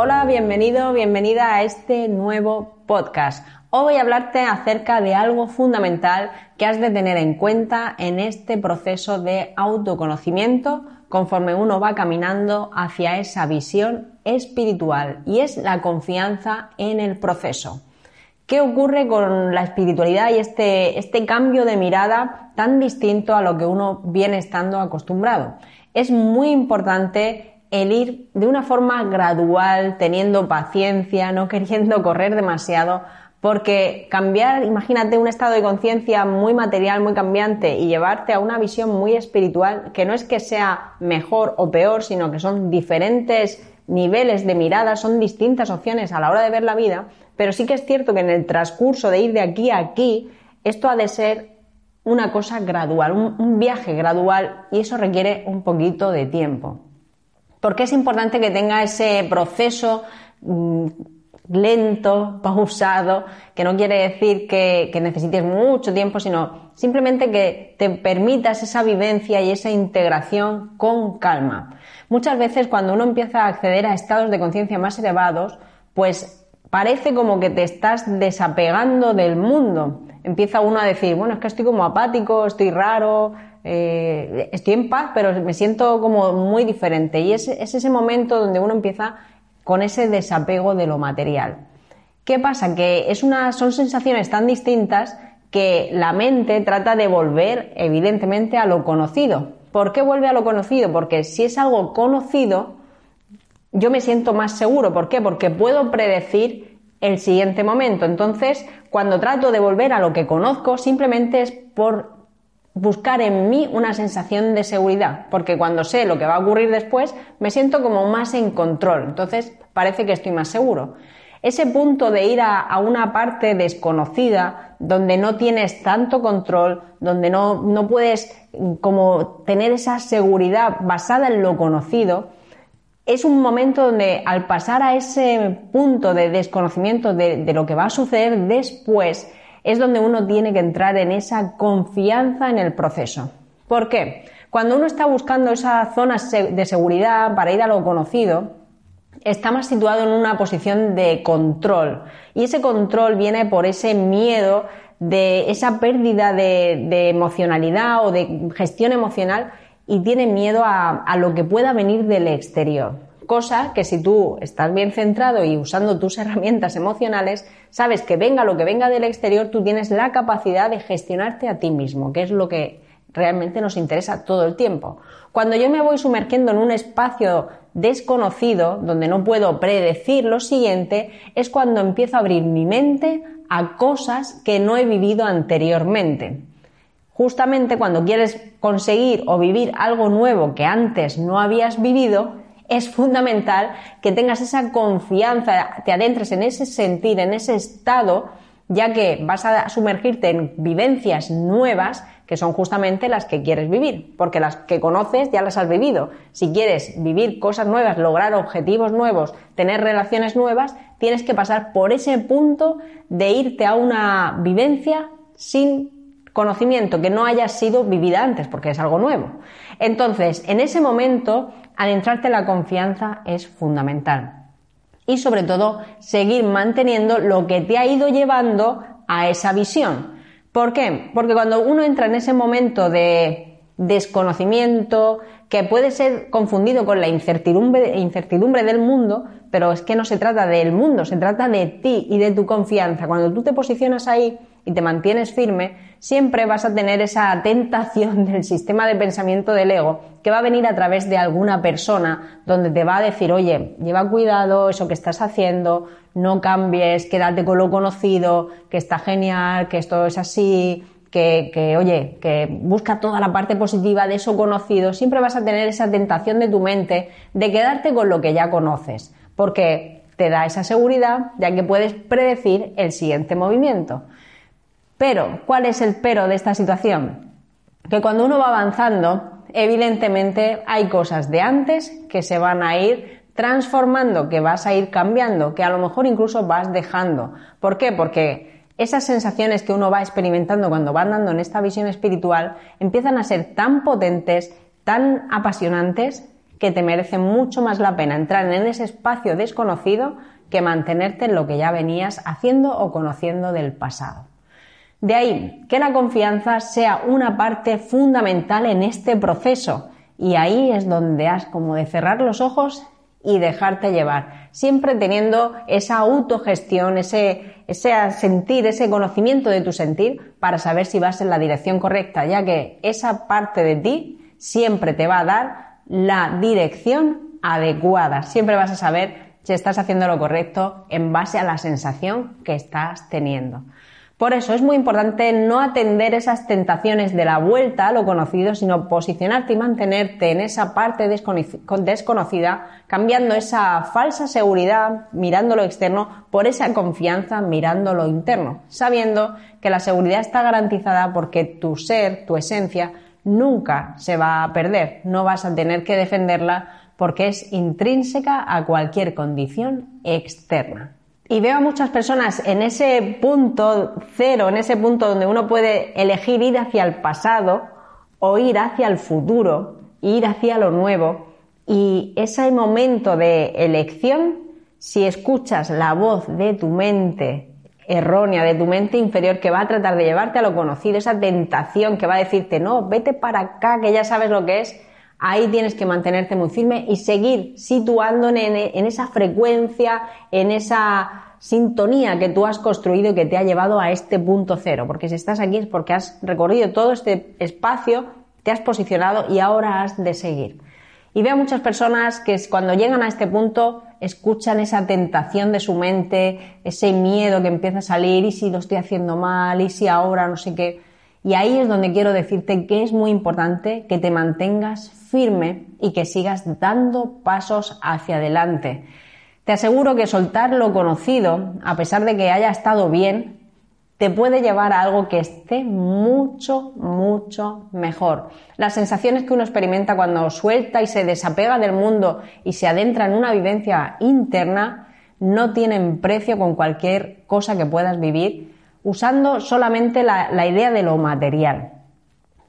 Hola, bienvenido, bienvenida a este nuevo podcast. Hoy voy a hablarte acerca de algo fundamental que has de tener en cuenta en este proceso de autoconocimiento conforme uno va caminando hacia esa visión espiritual y es la confianza en el proceso. ¿Qué ocurre con la espiritualidad y este, este cambio de mirada tan distinto a lo que uno viene estando acostumbrado? Es muy importante el ir de una forma gradual, teniendo paciencia, no queriendo correr demasiado, porque cambiar, imagínate un estado de conciencia muy material, muy cambiante y llevarte a una visión muy espiritual, que no es que sea mejor o peor, sino que son diferentes niveles de mirada, son distintas opciones a la hora de ver la vida, pero sí que es cierto que en el transcurso de ir de aquí a aquí, esto ha de ser una cosa gradual, un, viaje gradual y eso requiere un poquito de tiempo. Porque es importante que tenga ese proceso mm, lento, pausado, que no quiere decir que, necesites mucho tiempo, sino simplemente que te permitas esa vivencia y esa integración con calma. Muchas veces cuando uno empieza a acceder a estados de conciencia más elevados, pues parece como que te estás desapegando del mundo. Empieza uno a decir, bueno, es que estoy como apático, estoy raro, eh, estoy en paz, pero me siento como muy diferente. Y es, es ese momento donde uno empieza con ese desapego de lo material. ¿Qué pasa? Que es una, son sensaciones tan distintas que la mente trata de volver, evidentemente, a lo conocido. ¿Por qué vuelve a lo conocido? Porque si es algo conocido, yo me siento más seguro. ¿Por qué? Porque puedo predecir el siguiente momento. Entonces, cuando trato de volver a lo que conozco, simplemente es por buscar en mí una sensación de seguridad, porque cuando sé lo que va a ocurrir después, me siento como más en control, entonces parece que estoy más seguro. Ese punto de ir a, una parte desconocida, donde no tienes tanto control, donde no, no, puedes como tener esa seguridad basada en lo conocido, es un momento donde al pasar a ese punto de desconocimiento de lo que va a suceder después, es donde uno tiene que entrar en esa confianza en el proceso. ¿Por qué? Cuando uno está buscando esas zonas de seguridad para ir a lo conocido, está más situado en una posición de control. Y ese control viene por ese miedo de esa pérdida de, emocionalidad o de gestión emocional y tiene miedo a lo que pueda venir del exterior cosa que si tú estás bien centrado y usando tus herramientas emocionales, sabes que venga lo que venga del exterior, tú tienes la capacidad de gestionarte a ti mismo, que es lo que realmente nos interesa todo el tiempo. Cuando yo me voy sumergiendo en un espacio desconocido, donde no puedo predecir lo siguiente, es cuando empiezo a abrir mi mente a cosas que no he vivido anteriormente. Justamente cuando quieres conseguir o vivir algo nuevo que antes no habías vivido, es fundamental que tengas esa confianza, te adentres en ese sentir, en ese estado, ya que vas a sumergirte en vivencias nuevas que son justamente las que quieres vivir, porque las que conoces ya las has vivido. Si quieres vivir cosas nuevas, lograr objetivos nuevos, tener relaciones nuevas, tienes que pasar por ese punto de irte a una vivencia sin conocimiento que no haya sido vivida antes, porque es algo nuevo. Entonces, en ese momento adentrarte en la confianza es fundamental. Y sobre todo, seguir manteniendo lo que te ha ido llevando a esa visión. ¿Por qué? Porque cuando uno entra en ese momento de desconocimiento, que puede ser confundido con la incertidumbre, incertidumbre del mundo, pero es que no se trata del mundo, se trata de ti y de tu confianza. Cuando tú te posicionas ahí y te mantienes firme, siempre vas a tener esa tentación del sistema de pensamiento del ego que va a venir a través de alguna persona donde te va a decir, oye, lleva cuidado eso que estás haciendo, no cambies, quédate con lo conocido, que está genial, que esto es así, que, que, oye, que busca toda la parte positiva de eso conocido, siempre vas a tener esa tentación de tu mente de quedarte con lo que ya conoces, porque te da esa seguridad ya que puedes predecir el siguiente movimiento. Pero, ¿cuál es el pero de esta situación? Que cuando uno va avanzando, evidentemente hay cosas de antes que se van a ir transformando, que vas a ir cambiando, que a lo mejor incluso vas dejando. ¿Por qué? Porque esas sensaciones que uno va experimentando cuando va andando en esta visión espiritual empiezan a ser tan potentes, tan apasionantes, que te merece mucho más la pena entrar en ese espacio desconocido que mantenerte en lo que ya venías haciendo o conociendo del pasado. De ahí que la confianza sea una parte fundamental en este proceso y ahí es donde has como de cerrar los ojos y dejarte llevar, siempre teniendo esa autogestión, ese, ese sentir, ese conocimiento de tu sentir para saber si vas en la dirección correcta, ya que esa parte de ti siempre te va a dar la dirección adecuada, siempre vas a saber si estás haciendo lo correcto en base a la sensación que estás teniendo. Por eso es muy importante no atender esas tentaciones de la vuelta a lo conocido, sino posicionarte y mantenerte en esa parte desconocida, cambiando esa falsa seguridad mirando lo externo por esa confianza mirando lo interno, sabiendo que la seguridad está garantizada porque tu ser, tu esencia, nunca se va a perder, no vas a tener que defenderla porque es intrínseca a cualquier condición externa. Y veo a muchas personas en ese punto cero, en ese punto donde uno puede elegir ir hacia el pasado o ir hacia el futuro, ir hacia lo nuevo. Y ese momento de elección, si escuchas la voz de tu mente errónea, de tu mente inferior que va a tratar de llevarte a lo conocido, esa tentación que va a decirte, no, vete para acá, que ya sabes lo que es, ahí tienes que mantenerte muy firme y seguir situando en, esa frecuencia, en esa sintonía que tú has construido y que te ha llevado a este punto cero. Porque si estás aquí es porque has recorrido todo este espacio, te has posicionado y ahora has de seguir. Y veo muchas personas que cuando llegan a este punto escuchan esa tentación de su mente, ese miedo que empieza a salir, y si lo estoy haciendo mal, y si ahora no sé qué. Y ahí es donde quiero decirte que es muy importante que te mantengas firme y que sigas dando pasos hacia adelante. Te aseguro que soltar lo conocido, a pesar de que haya estado bien, te puede llevar a algo que esté mucho, mucho mejor. Las sensaciones que uno experimenta cuando suelta y se desapega del mundo y se adentra en una vivencia interna no tienen precio con cualquier cosa que puedas vivir usando solamente la, idea de lo material.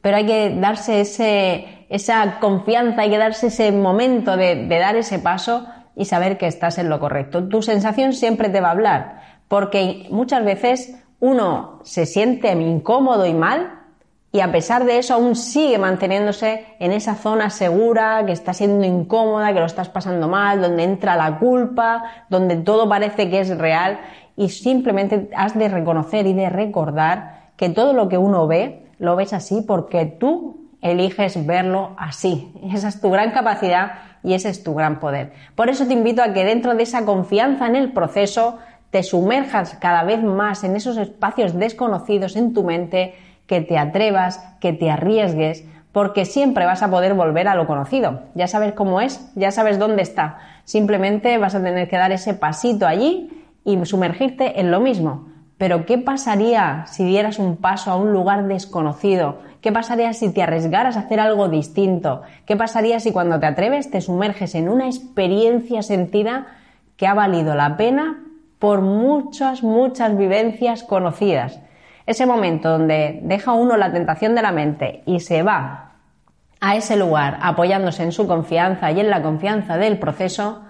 Pero hay que darse esa confianza, hay que darse ese momento de, de dar ese paso y saber que estás en lo correcto. Tu sensación siempre te va a hablar, porque muchas veces uno se siente incómodo y mal y a pesar de eso aún sigue manteniéndose en esa zona segura, que está siendo incómoda, que lo estás pasando mal, donde entra la culpa, donde todo parece que es real y simplemente has de reconocer y de recordar que todo lo que uno ve lo ves así porque tú eliges verlo así. Esa es tu gran capacidad y ese es tu gran poder. Por eso te invito a que dentro de esa confianza en el proceso te sumerjas cada vez más en esos espacios desconocidos en tu mente, que te atrevas, que te arriesgues, porque siempre vas a poder volver a lo conocido. Ya sabes cómo es, ya sabes dónde está. Simplemente vas a tener que dar ese pasito allí y sumergirte en lo mismo. Pero ¿qué pasaría si dieras un paso a un lugar desconocido? ¿Qué pasaría si te arriesgaras a hacer algo distinto? ¿Qué pasaría si cuando te atreves te sumerges en una experiencia sentida que ha valido la pena por muchas, muchas vivencias conocidas? Ese momento donde deja uno la tentación de la mente y se va a ese lugar apoyándose en su confianza y en la confianza del proceso,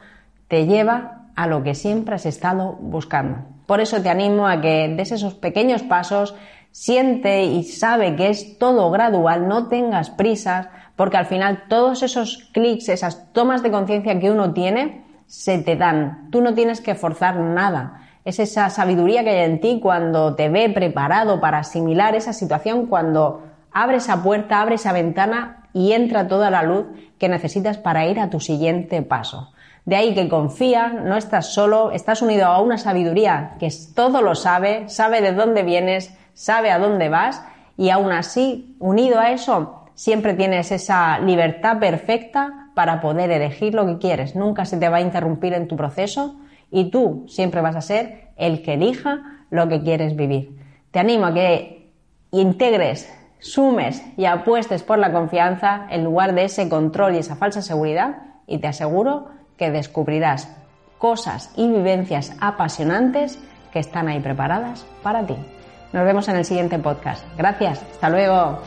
te lleva a lo que siempre has estado buscando. Por eso te animo a que des esos pequeños pasos, siente y sabe que es todo gradual, no tengas prisas, porque al final todos esos clics, esas tomas de conciencia que uno tiene, se te dan. Tú no tienes que forzar nada. Es esa sabiduría que hay en ti cuando te ve preparado para asimilar esa situación, cuando abre esa puerta, abre esa ventana y entra toda la luz que necesitas para ir a tu siguiente paso. De ahí que confía, no estás solo, estás unido a una sabiduría que todo lo sabe, sabe de dónde vienes, sabe a dónde vas y aún así, unido a eso, siempre tienes esa libertad perfecta para poder elegir lo que quieres. Nunca se te va a interrumpir en tu proceso y tú siempre vas a ser el que elija lo que quieres vivir. Te animo a que integres, sumes y apuestes por la confianza en lugar de ese control y esa falsa seguridad y te aseguro que descubrirás cosas y vivencias apasionantes que están ahí preparadas para ti. Nos vemos en el siguiente podcast. Gracias. Hasta luego.